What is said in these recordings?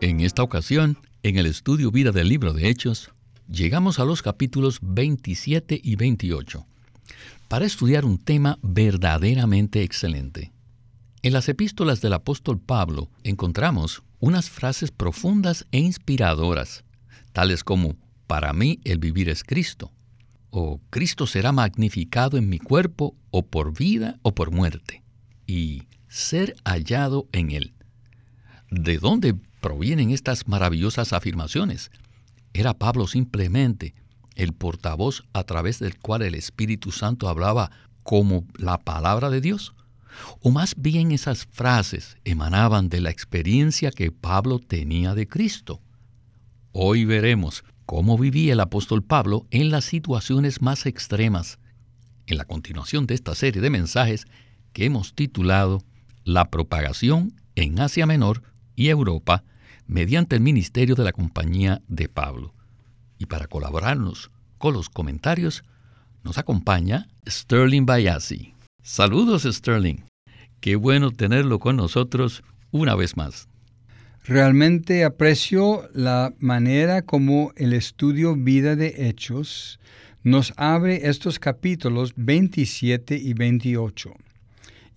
En esta ocasión, en el estudio vida del libro de Hechos, llegamos a los capítulos 27 y 28 para estudiar un tema verdaderamente excelente. En las epístolas del apóstol Pablo encontramos unas frases profundas e inspiradoras, tales como, para mí el vivir es Cristo, o Cristo será magnificado en mi cuerpo, o por vida o por muerte, y ser hallado en él. ¿De dónde provienen estas maravillosas afirmaciones? ¿Era Pablo simplemente el portavoz a través del cual el Espíritu Santo hablaba como la palabra de Dios? ¿O más bien esas frases emanaban de la experiencia que Pablo tenía de Cristo? Hoy veremos cómo vivía el apóstol Pablo en las situaciones más extremas, en la continuación de esta serie de mensajes que hemos titulado La propagación en Asia Menor y Europa mediante el ministerio de la compañía de Pablo. Y para colaborarnos con los comentarios, nos acompaña Sterling Bayasi. Saludos Sterling. Qué bueno tenerlo con nosotros una vez más. Realmente aprecio la manera como el estudio Vida de Hechos nos abre estos capítulos 27 y 28.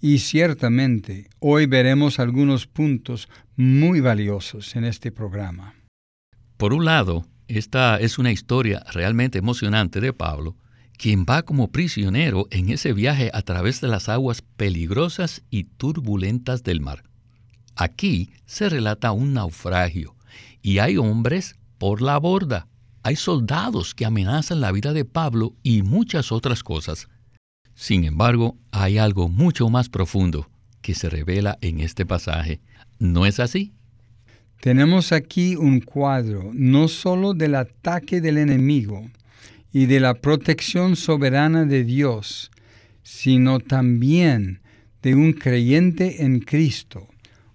Y ciertamente hoy veremos algunos puntos muy valiosos en este programa. Por un lado, esta es una historia realmente emocionante de Pablo, quien va como prisionero en ese viaje a través de las aguas peligrosas y turbulentas del mar. Aquí se relata un naufragio y hay hombres por la borda, hay soldados que amenazan la vida de Pablo y muchas otras cosas. Sin embargo, hay algo mucho más profundo que se revela en este pasaje. ¿No es así? Tenemos aquí un cuadro no solo del ataque del enemigo y de la protección soberana de Dios, sino también de un creyente en Cristo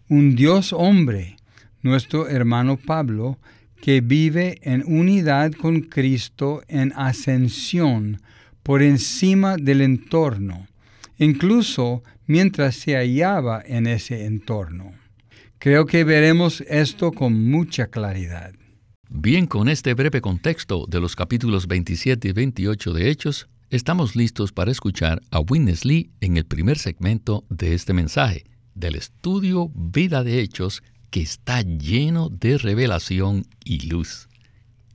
un Dios hombre, nuestro hermano Pablo, que vive en unidad con Cristo en ascensión por encima del entorno, incluso mientras se hallaba en ese entorno. Creo que veremos esto con mucha claridad. Bien, con este breve contexto de los capítulos 27 y 28 de Hechos, estamos listos para escuchar a Witness Lee en el primer segmento de este mensaje del estudio Vida de Hechos que está lleno de revelación y luz.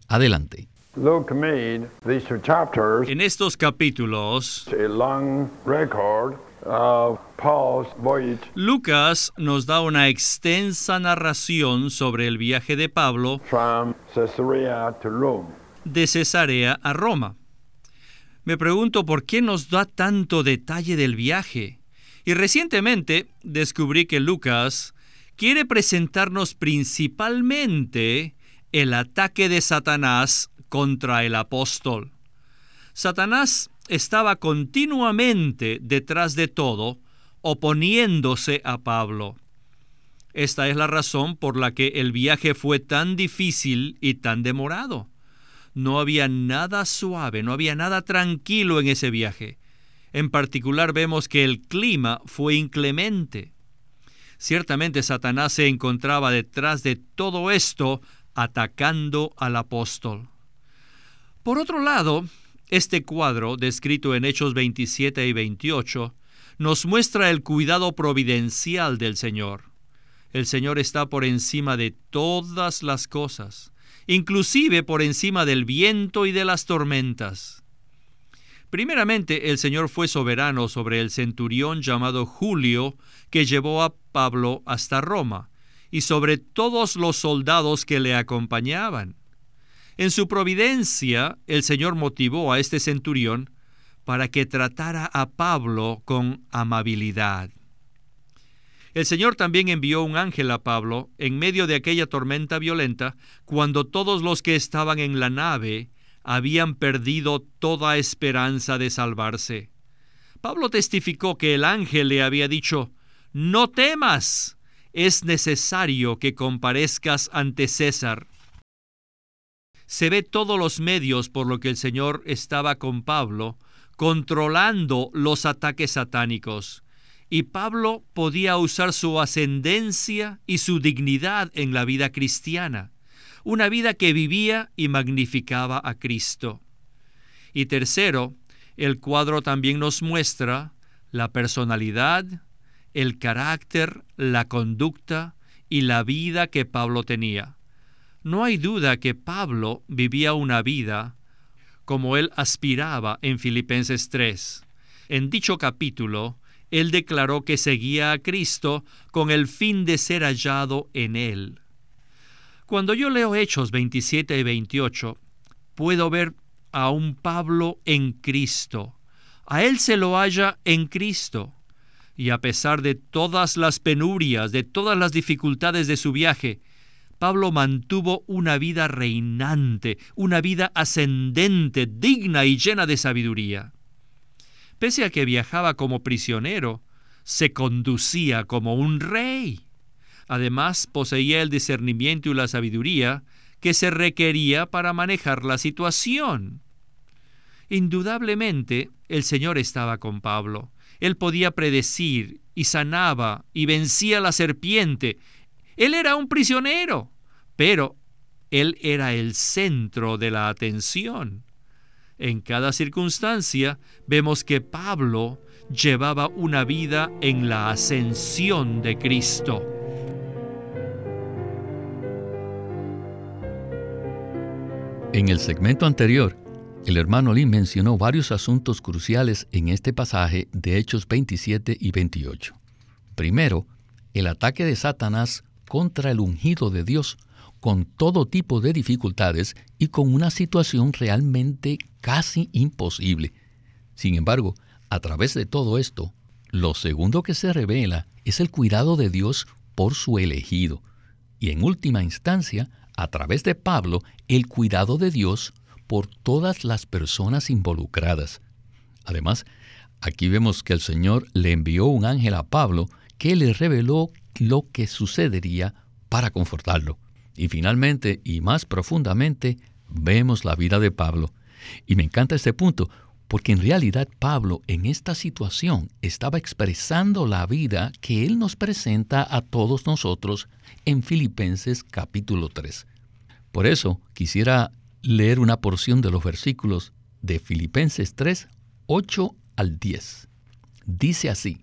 Adelante. En estos capítulos, Lucas nos da una extensa narración sobre el viaje de Pablo de Cesarea a Roma. Me pregunto por qué nos da tanto detalle del viaje. Y recientemente descubrí que Lucas quiere presentarnos principalmente el ataque de Satanás contra el apóstol. Satanás estaba continuamente detrás de todo, oponiéndose a Pablo. Esta es la razón por la que el viaje fue tan difícil y tan demorado. No había nada suave, no había nada tranquilo en ese viaje. En particular vemos que el clima fue inclemente. Ciertamente Satanás se encontraba detrás de todo esto atacando al apóstol. Por otro lado, este cuadro, descrito en Hechos 27 y 28, nos muestra el cuidado providencial del Señor. El Señor está por encima de todas las cosas, inclusive por encima del viento y de las tormentas. Primeramente, el Señor fue soberano sobre el centurión llamado Julio, que llevó a Pablo hasta Roma, y sobre todos los soldados que le acompañaban. En su providencia, el Señor motivó a este centurión para que tratara a Pablo con amabilidad. El Señor también envió un ángel a Pablo en medio de aquella tormenta violenta, cuando todos los que estaban en la nave habían perdido toda esperanza de salvarse. Pablo testificó que el ángel le había dicho, No temas, es necesario que comparezcas ante César. Se ve todos los medios por lo que el Señor estaba con Pablo, controlando los ataques satánicos, y Pablo podía usar su ascendencia y su dignidad en la vida cristiana, una vida que vivía y magnificaba a Cristo. Y tercero, el cuadro también nos muestra la personalidad, el carácter, la conducta y la vida que Pablo tenía. No hay duda que Pablo vivía una vida como él aspiraba en Filipenses 3. En dicho capítulo, él declaró que seguía a Cristo con el fin de ser hallado en él. Cuando yo leo Hechos 27 y 28, puedo ver a un Pablo en Cristo. A él se lo halla en Cristo y a pesar de todas las penurias, de todas las dificultades de su viaje, Pablo mantuvo una vida reinante, una vida ascendente, digna y llena de sabiduría. Pese a que viajaba como prisionero, se conducía como un rey. Además, poseía el discernimiento y la sabiduría que se requería para manejar la situación. Indudablemente, el Señor estaba con Pablo él podía predecir y sanaba y vencía la serpiente. Él era un prisionero, pero él era el centro de la atención. En cada circunstancia vemos que Pablo llevaba una vida en la ascensión de Cristo. En el segmento anterior el hermano Lee mencionó varios asuntos cruciales en este pasaje de Hechos 27 y 28. Primero, el ataque de Satanás contra el ungido de Dios, con todo tipo de dificultades y con una situación realmente casi imposible. Sin embargo, a través de todo esto, lo segundo que se revela es el cuidado de Dios por su elegido, y en última instancia, a través de Pablo, el cuidado de Dios por todas las personas involucradas. Además, aquí vemos que el Señor le envió un ángel a Pablo que le reveló lo que sucedería para confortarlo. Y finalmente, y más profundamente, vemos la vida de Pablo. Y me encanta este punto, porque en realidad Pablo en esta situación estaba expresando la vida que él nos presenta a todos nosotros en Filipenses capítulo 3. Por eso quisiera leer una porción de los versículos de Filipenses 3, 8 al 10. Dice así,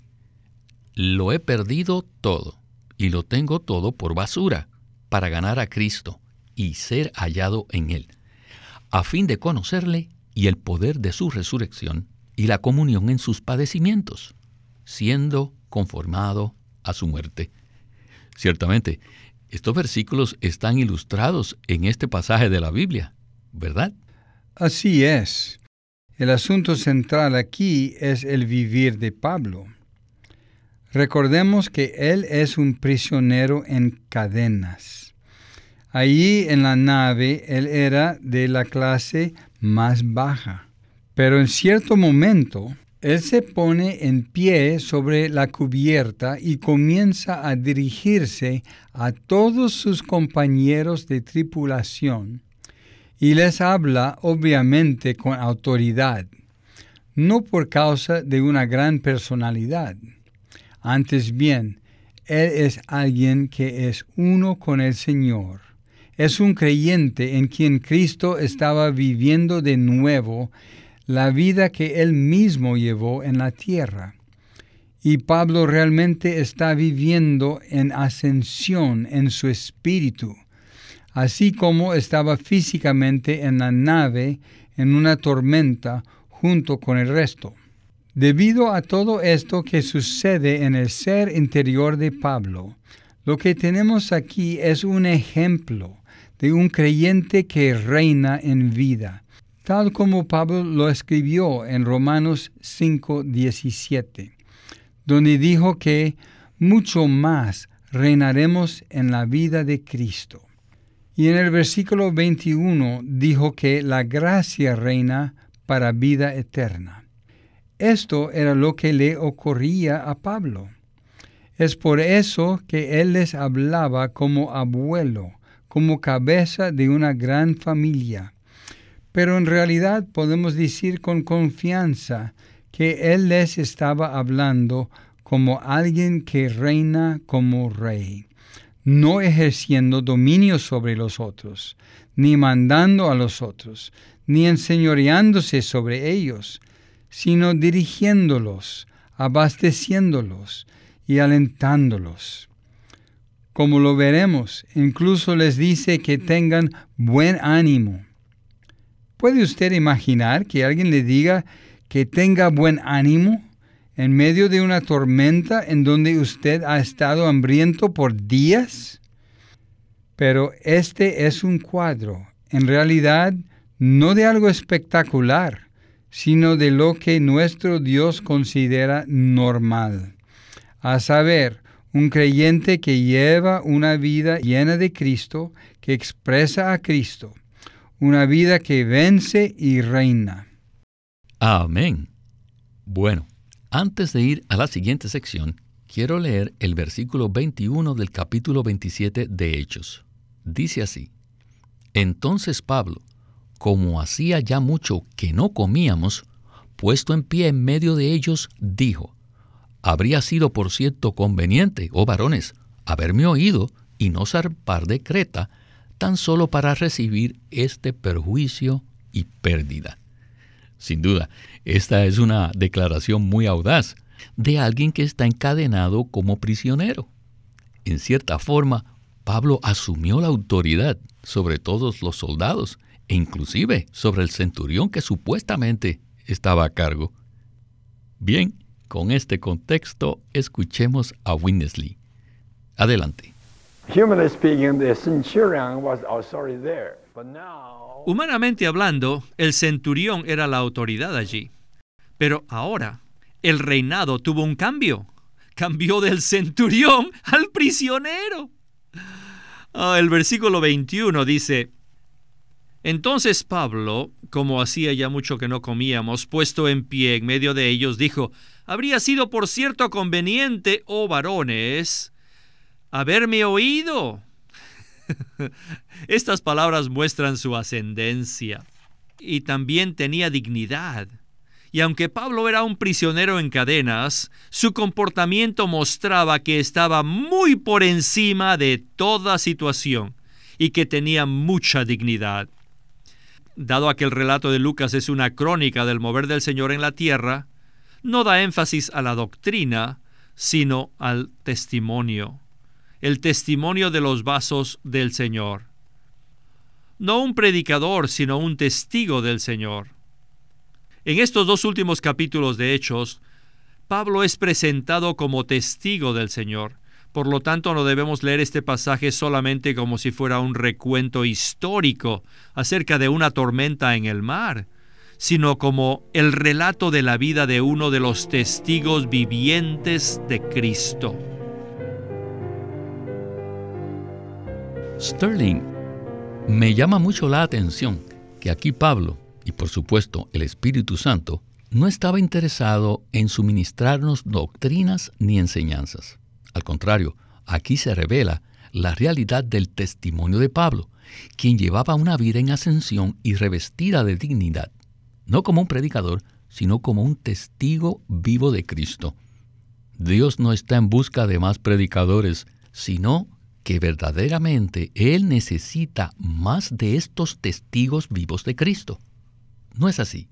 Lo he perdido todo, y lo tengo todo por basura, para ganar a Cristo y ser hallado en Él, a fin de conocerle y el poder de su resurrección y la comunión en sus padecimientos, siendo conformado a su muerte. Ciertamente, estos versículos están ilustrados en este pasaje de la Biblia, ¿verdad? Así es. El asunto central aquí es el vivir de Pablo. Recordemos que él es un prisionero en cadenas. Allí en la nave él era de la clase más baja. Pero en cierto momento él se pone en pie sobre la cubierta y comienza a dirigirse a todos sus compañeros de tripulación y les habla obviamente con autoridad, no por causa de una gran personalidad. Antes bien, Él es alguien que es uno con el Señor. Es un creyente en quien Cristo estaba viviendo de nuevo la vida que Él mismo llevó en la tierra. Y Pablo realmente está viviendo en ascensión en su espíritu así como estaba físicamente en la nave en una tormenta junto con el resto. Debido a todo esto que sucede en el ser interior de Pablo, lo que tenemos aquí es un ejemplo de un creyente que reina en vida, tal como Pablo lo escribió en Romanos 5:17, donde dijo que mucho más reinaremos en la vida de Cristo. Y en el versículo 21 dijo que la gracia reina para vida eterna. Esto era lo que le ocurría a Pablo. Es por eso que él les hablaba como abuelo, como cabeza de una gran familia. Pero en realidad podemos decir con confianza que él les estaba hablando como alguien que reina como rey, no ejerciendo dominio sobre los otros, ni mandando a los otros, ni enseñoreándose sobre ellos, sino dirigiéndolos, abasteciéndolos y alentándolos. Como lo veremos, incluso les dice que tengan buen ánimo. ¿Puede usted imaginar que alguien le diga que tenga buen ánimo en medio de una tormenta en donde usted ha estado hambriento por días? Pero este es un cuadro, en realidad, no de algo espectacular, sino de lo que nuestro Dios considera normal. A saber, un creyente que lleva una vida llena de Cristo, que expresa a Cristo, una vida que vence y reina. Amén. Bueno, antes de ir a la siguiente sección, quiero leer el versículo 21 del capítulo 27 de Hechos. Dice así, Entonces Pablo, como hacía ya mucho que no comíamos, puesto en pie en medio de ellos, dijo, Habría sido por cierto conveniente, oh varones, haberme oído y no zarpar de Creta, tan solo para recibir este perjuicio y pérdida. Sin duda, esta es una declaración muy audaz de alguien que está encadenado como prisionero. En cierta forma, Pablo asumió la autoridad sobre todos los soldados e inclusive sobre el centurión que supuestamente estaba a cargo. Bien, con este contexto, escuchemos a Winnesley. Adelante. Humanamente hablando, el centurión era la autoridad allí. Pero ahora, el reinado tuvo un cambio. Cambió del centurión al prisionero. Ah, el versículo 21 dice, entonces Pablo, como hacía ya mucho que no comíamos, puesto en pie en medio de ellos, dijo, habría sido por cierto conveniente, oh varones, haberme oído. Estas palabras muestran su ascendencia y también tenía dignidad. Y aunque Pablo era un prisionero en cadenas, su comportamiento mostraba que estaba muy por encima de toda situación y que tenía mucha dignidad. Dado a que el relato de Lucas es una crónica del mover del Señor en la tierra, no da énfasis a la doctrina, sino al testimonio, el testimonio de los vasos del Señor. No un predicador, sino un testigo del Señor. En estos dos últimos capítulos de Hechos, Pablo es presentado como testigo del Señor. Por lo tanto, no debemos leer este pasaje solamente como si fuera un recuento histórico acerca de una tormenta en el mar, sino como el relato de la vida de uno de los testigos vivientes de Cristo. Sterling, me llama mucho la atención que aquí Pablo, y por supuesto el Espíritu Santo, no estaba interesado en suministrarnos doctrinas ni enseñanzas. Al contrario, aquí se revela la realidad del testimonio de Pablo, quien llevaba una vida en ascensión y revestida de dignidad no como un predicador, sino como un testigo vivo de Cristo. Dios no está en busca de más predicadores, sino que verdaderamente Él necesita más de estos testigos vivos de Cristo. ¿No es así?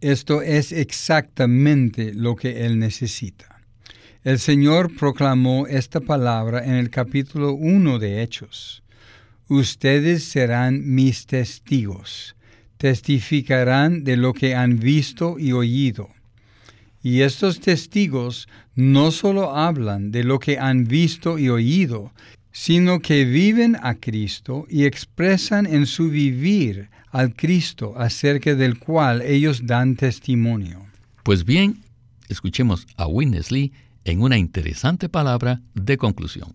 Esto es exactamente lo que Él necesita. El Señor proclamó esta palabra en el capítulo 1 de Hechos. Ustedes serán mis testigos testificarán de lo que han visto y oído. Y estos testigos no solo hablan de lo que han visto y oído, sino que viven a Cristo y expresan en su vivir al Cristo acerca del cual ellos dan testimonio. Pues bien, escuchemos a Winnesley en una interesante palabra de conclusión.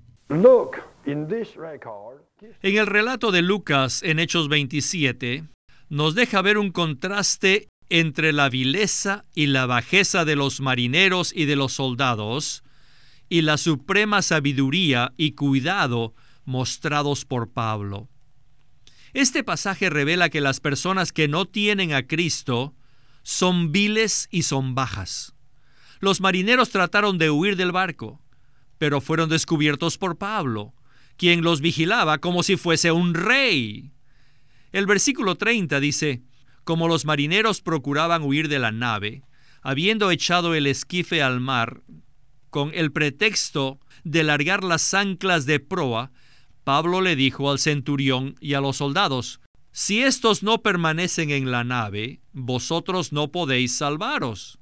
En el relato de Lucas en Hechos 27, nos deja ver un contraste entre la vileza y la bajeza de los marineros y de los soldados, y la suprema sabiduría y cuidado mostrados por Pablo. Este pasaje revela que las personas que no tienen a Cristo son viles y son bajas. Los marineros trataron de huir del barco, pero fueron descubiertos por Pablo, quien los vigilaba como si fuese un rey. El versículo 30 dice, como los marineros procuraban huir de la nave, habiendo echado el esquife al mar, con el pretexto de largar las anclas de proa, Pablo le dijo al centurión y a los soldados, Si estos no permanecen en la nave, vosotros no podéis salvaros.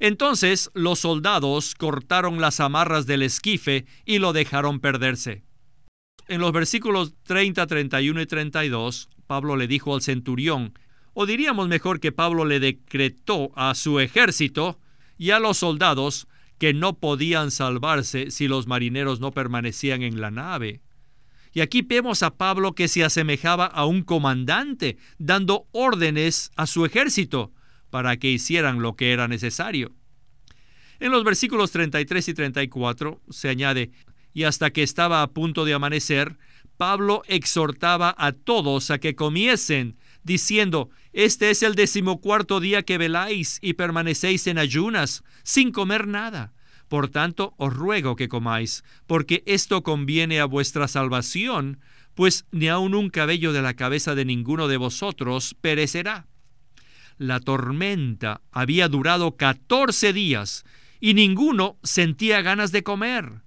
Entonces los soldados cortaron las amarras del esquife y lo dejaron perderse. En los versículos 30, 31 y 32, Pablo le dijo al centurión, o diríamos mejor que Pablo le decretó a su ejército y a los soldados que no podían salvarse si los marineros no permanecían en la nave. Y aquí vemos a Pablo que se asemejaba a un comandante, dando órdenes a su ejército para que hicieran lo que era necesario. En los versículos 33 y 34 se añade, y hasta que estaba a punto de amanecer, Pablo exhortaba a todos a que comiesen, diciendo, Este es el decimocuarto día que veláis y permanecéis en ayunas, sin comer nada. Por tanto, os ruego que comáis, porque esto conviene a vuestra salvación, pues ni aun un cabello de la cabeza de ninguno de vosotros perecerá. La tormenta había durado catorce días, y ninguno sentía ganas de comer.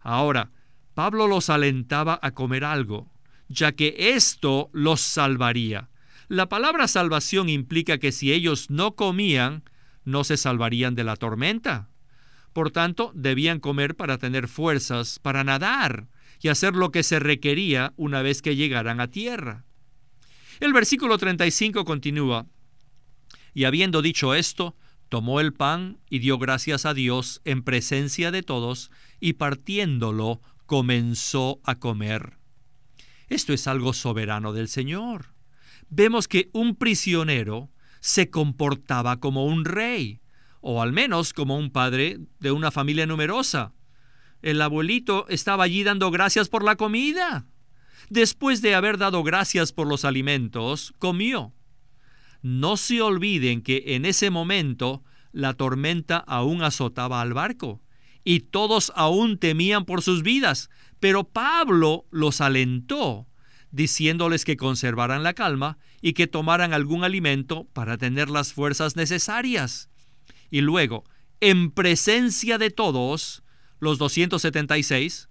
Ahora, Pablo los alentaba a comer algo, ya que esto los salvaría. La palabra salvación implica que si ellos no comían, no se salvarían de la tormenta. Por tanto, debían comer para tener fuerzas para nadar y hacer lo que se requería una vez que llegaran a tierra. El versículo 35 continúa, y habiendo dicho esto, tomó el pan y dio gracias a Dios en presencia de todos, y partiéndolo comenzó a comer. Esto es algo soberano del Señor. Vemos que un prisionero se comportaba como un rey o al menos como un padre de una familia numerosa. El abuelito estaba allí dando gracias por la comida. Después de haber dado gracias por los alimentos, comió. No se olviden que en ese momento la tormenta aún azotaba al barco y todos aún temían por sus vidas, pero Pablo los alentó, diciéndoles que conservaran la calma y que tomaran algún alimento para tener las fuerzas necesarias. Y luego, en presencia de todos, los 276,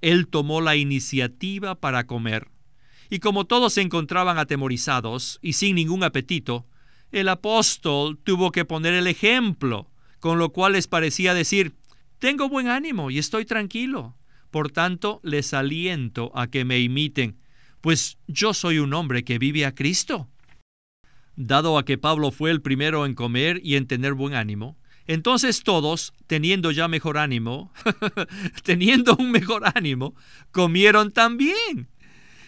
él tomó la iniciativa para comer. Y como todos se encontraban atemorizados y sin ningún apetito, el apóstol tuvo que poner el ejemplo, con lo cual les parecía decir, tengo buen ánimo y estoy tranquilo. Por tanto, les aliento a que me imiten, pues yo soy un hombre que vive a Cristo. Dado a que Pablo fue el primero en comer y en tener buen ánimo, entonces todos, teniendo ya mejor ánimo, teniendo un mejor ánimo, comieron también.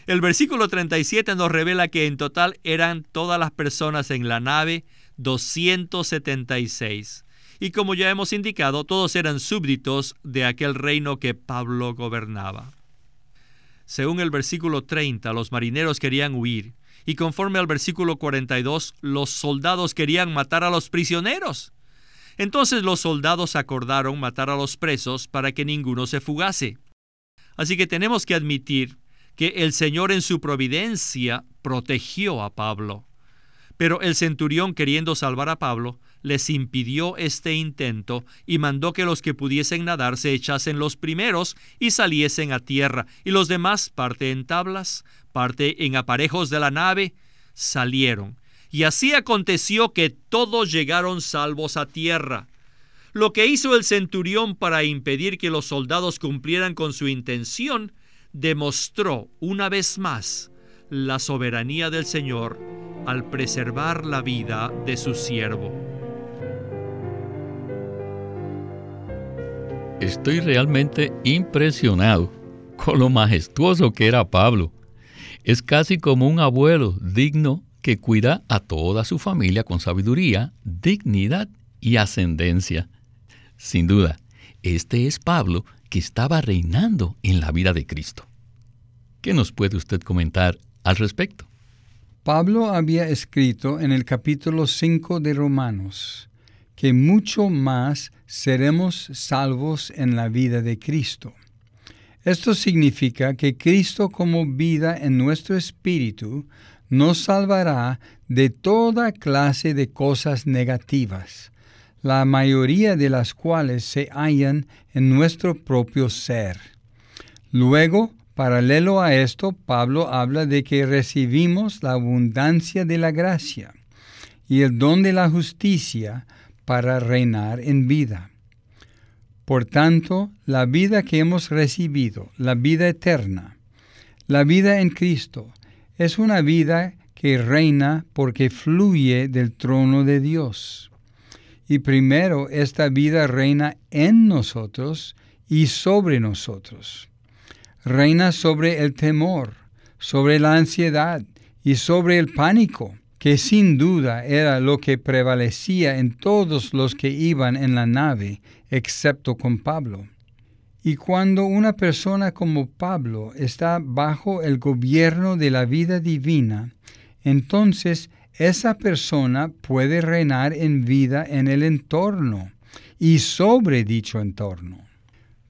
El versículo 37 nos revela que en total eran todas las personas en la nave 276. Y como ya hemos indicado, todos eran súbditos de aquel reino que Pablo gobernaba. Según el versículo 30, los marineros querían huir, y conforme al versículo 42, los soldados querían matar a los prisioneros. Entonces los soldados acordaron matar a los presos para que ninguno se fugase. Así que tenemos que admitir que el Señor en su providencia protegió a Pablo. Pero el centurión, queriendo salvar a Pablo, les impidió este intento y mandó que los que pudiesen nadar se echasen los primeros y saliesen a tierra, y los demás, parte en tablas, parte en aparejos de la nave, salieron. Y así aconteció que todos llegaron salvos a tierra. Lo que hizo el centurión para impedir que los soldados cumplieran con su intención demostró una vez más la soberanía del Señor al preservar la vida de su siervo. Estoy realmente impresionado con lo majestuoso que era Pablo. Es casi como un abuelo digno que cuida a toda su familia con sabiduría, dignidad y ascendencia. Sin duda, este es Pablo que estaba reinando en la vida de Cristo. ¿Qué nos puede usted comentar al respecto? Pablo había escrito en el capítulo 5 de Romanos que mucho más seremos salvos en la vida de Cristo. Esto significa que Cristo como vida en nuestro espíritu nos salvará de toda clase de cosas negativas, la mayoría de las cuales se hallan en nuestro propio ser. Luego, paralelo a esto, Pablo habla de que recibimos la abundancia de la gracia y el don de la justicia para reinar en vida. Por tanto, la vida que hemos recibido, la vida eterna, la vida en Cristo, es una vida que reina porque fluye del trono de Dios. Y primero esta vida reina en nosotros y sobre nosotros. Reina sobre el temor, sobre la ansiedad y sobre el pánico que sin duda era lo que prevalecía en todos los que iban en la nave, excepto con Pablo. Y cuando una persona como Pablo está bajo el gobierno de la vida divina, entonces esa persona puede reinar en vida en el entorno y sobre dicho entorno.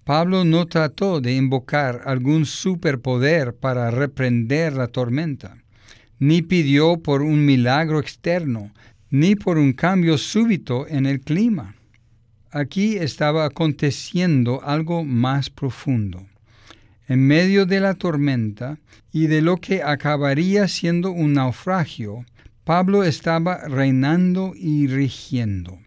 Pablo no trató de invocar algún superpoder para reprender la tormenta ni pidió por un milagro externo, ni por un cambio súbito en el clima. Aquí estaba aconteciendo algo más profundo. En medio de la tormenta y de lo que acabaría siendo un naufragio, Pablo estaba reinando y rigiendo.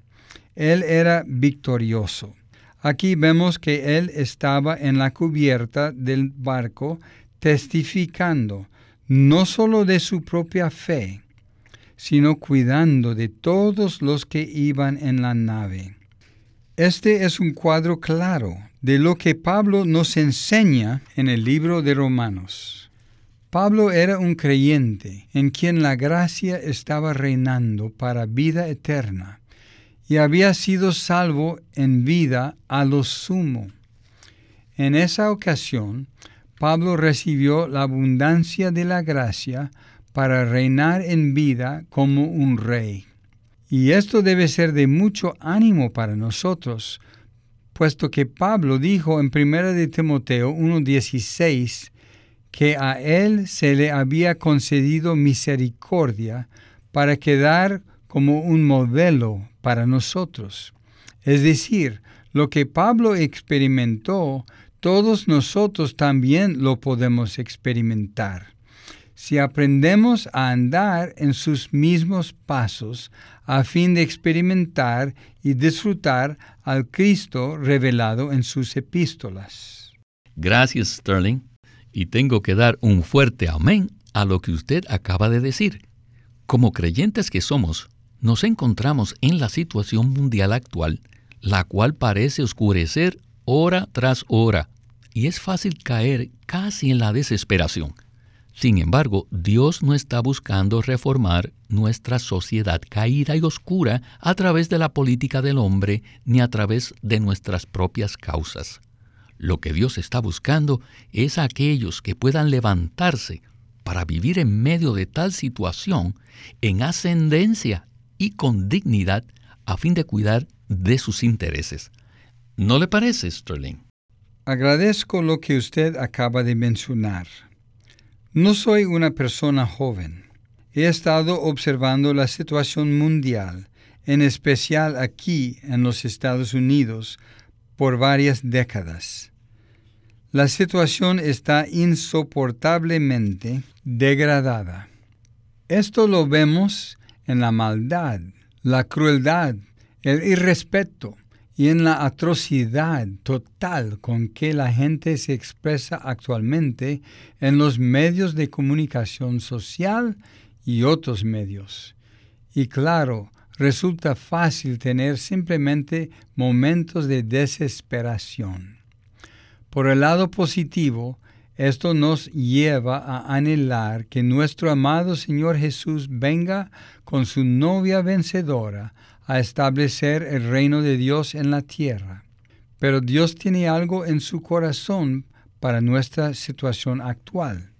Él era victorioso. Aquí vemos que él estaba en la cubierta del barco testificando, no solo de su propia fe, sino cuidando de todos los que iban en la nave. Este es un cuadro claro de lo que Pablo nos enseña en el libro de Romanos. Pablo era un creyente en quien la gracia estaba reinando para vida eterna y había sido salvo en vida a lo sumo. En esa ocasión, Pablo recibió la abundancia de la gracia para reinar en vida como un rey. Y esto debe ser de mucho ánimo para nosotros, puesto que Pablo dijo en 1 de Timoteo 1:16 que a él se le había concedido misericordia para quedar como un modelo para nosotros. Es decir, lo que Pablo experimentó todos nosotros también lo podemos experimentar. Si aprendemos a andar en sus mismos pasos a fin de experimentar y disfrutar al Cristo revelado en sus epístolas. Gracias, Sterling. Y tengo que dar un fuerte amén a lo que usted acaba de decir. Como creyentes que somos, nos encontramos en la situación mundial actual, la cual parece oscurecer hora tras hora, y es fácil caer casi en la desesperación. Sin embargo, Dios no está buscando reformar nuestra sociedad caída y oscura a través de la política del hombre ni a través de nuestras propias causas. Lo que Dios está buscando es a aquellos que puedan levantarse para vivir en medio de tal situación en ascendencia y con dignidad a fin de cuidar de sus intereses. ¿No le parece, Sterling? Agradezco lo que usted acaba de mencionar. No soy una persona joven. He estado observando la situación mundial, en especial aquí en los Estados Unidos, por varias décadas. La situación está insoportablemente degradada. Esto lo vemos en la maldad, la crueldad, el irrespeto y en la atrocidad total con que la gente se expresa actualmente en los medios de comunicación social y otros medios. Y claro, resulta fácil tener simplemente momentos de desesperación. Por el lado positivo, esto nos lleva a anhelar que nuestro amado Señor Jesús venga con su novia vencedora a establecer el reino de Dios en la tierra. Pero Dios tiene algo en su corazón para nuestra situación actual.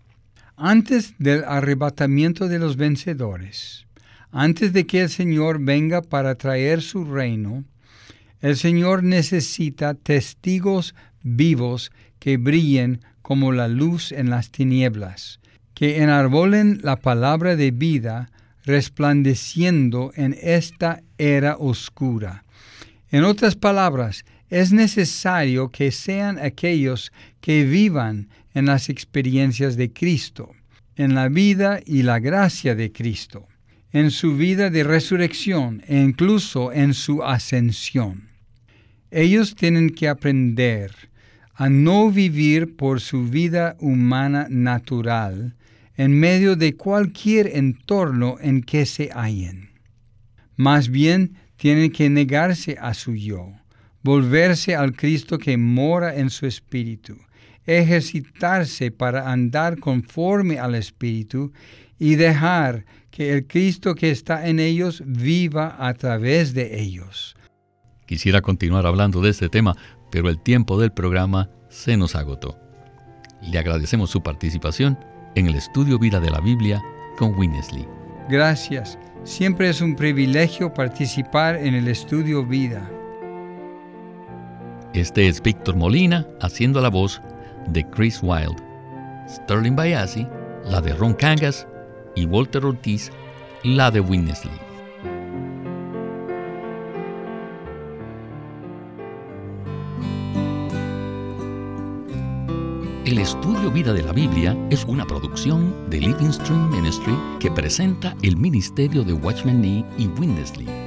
Antes del arrebatamiento de los vencedores, antes de que el Señor venga para traer su reino, el Señor necesita testigos vivos que brillen como la luz en las tinieblas, que enarbolen la palabra de vida resplandeciendo en esta era oscura. En otras palabras, es necesario que sean aquellos que vivan en las experiencias de Cristo, en la vida y la gracia de Cristo, en su vida de resurrección e incluso en su ascensión. Ellos tienen que aprender a no vivir por su vida humana natural en medio de cualquier entorno en que se hallen. Más bien tienen que negarse a su yo volverse al Cristo que mora en su espíritu, ejercitarse para andar conforme al espíritu y dejar que el Cristo que está en ellos viva a través de ellos. Quisiera continuar hablando de este tema, pero el tiempo del programa se nos agotó. Le agradecemos su participación en el estudio Vida de la Biblia con Winnesley. Gracias. Siempre es un privilegio participar en el estudio Vida. Este es Víctor Molina haciendo la voz de Chris Wilde, Sterling Bayasi, la de Ron Cangas y Walter Ortiz, la de Winnesley. El estudio Vida de la Biblia es una producción de Living Stream Ministry que presenta el ministerio de Watchman Nee y Winnesley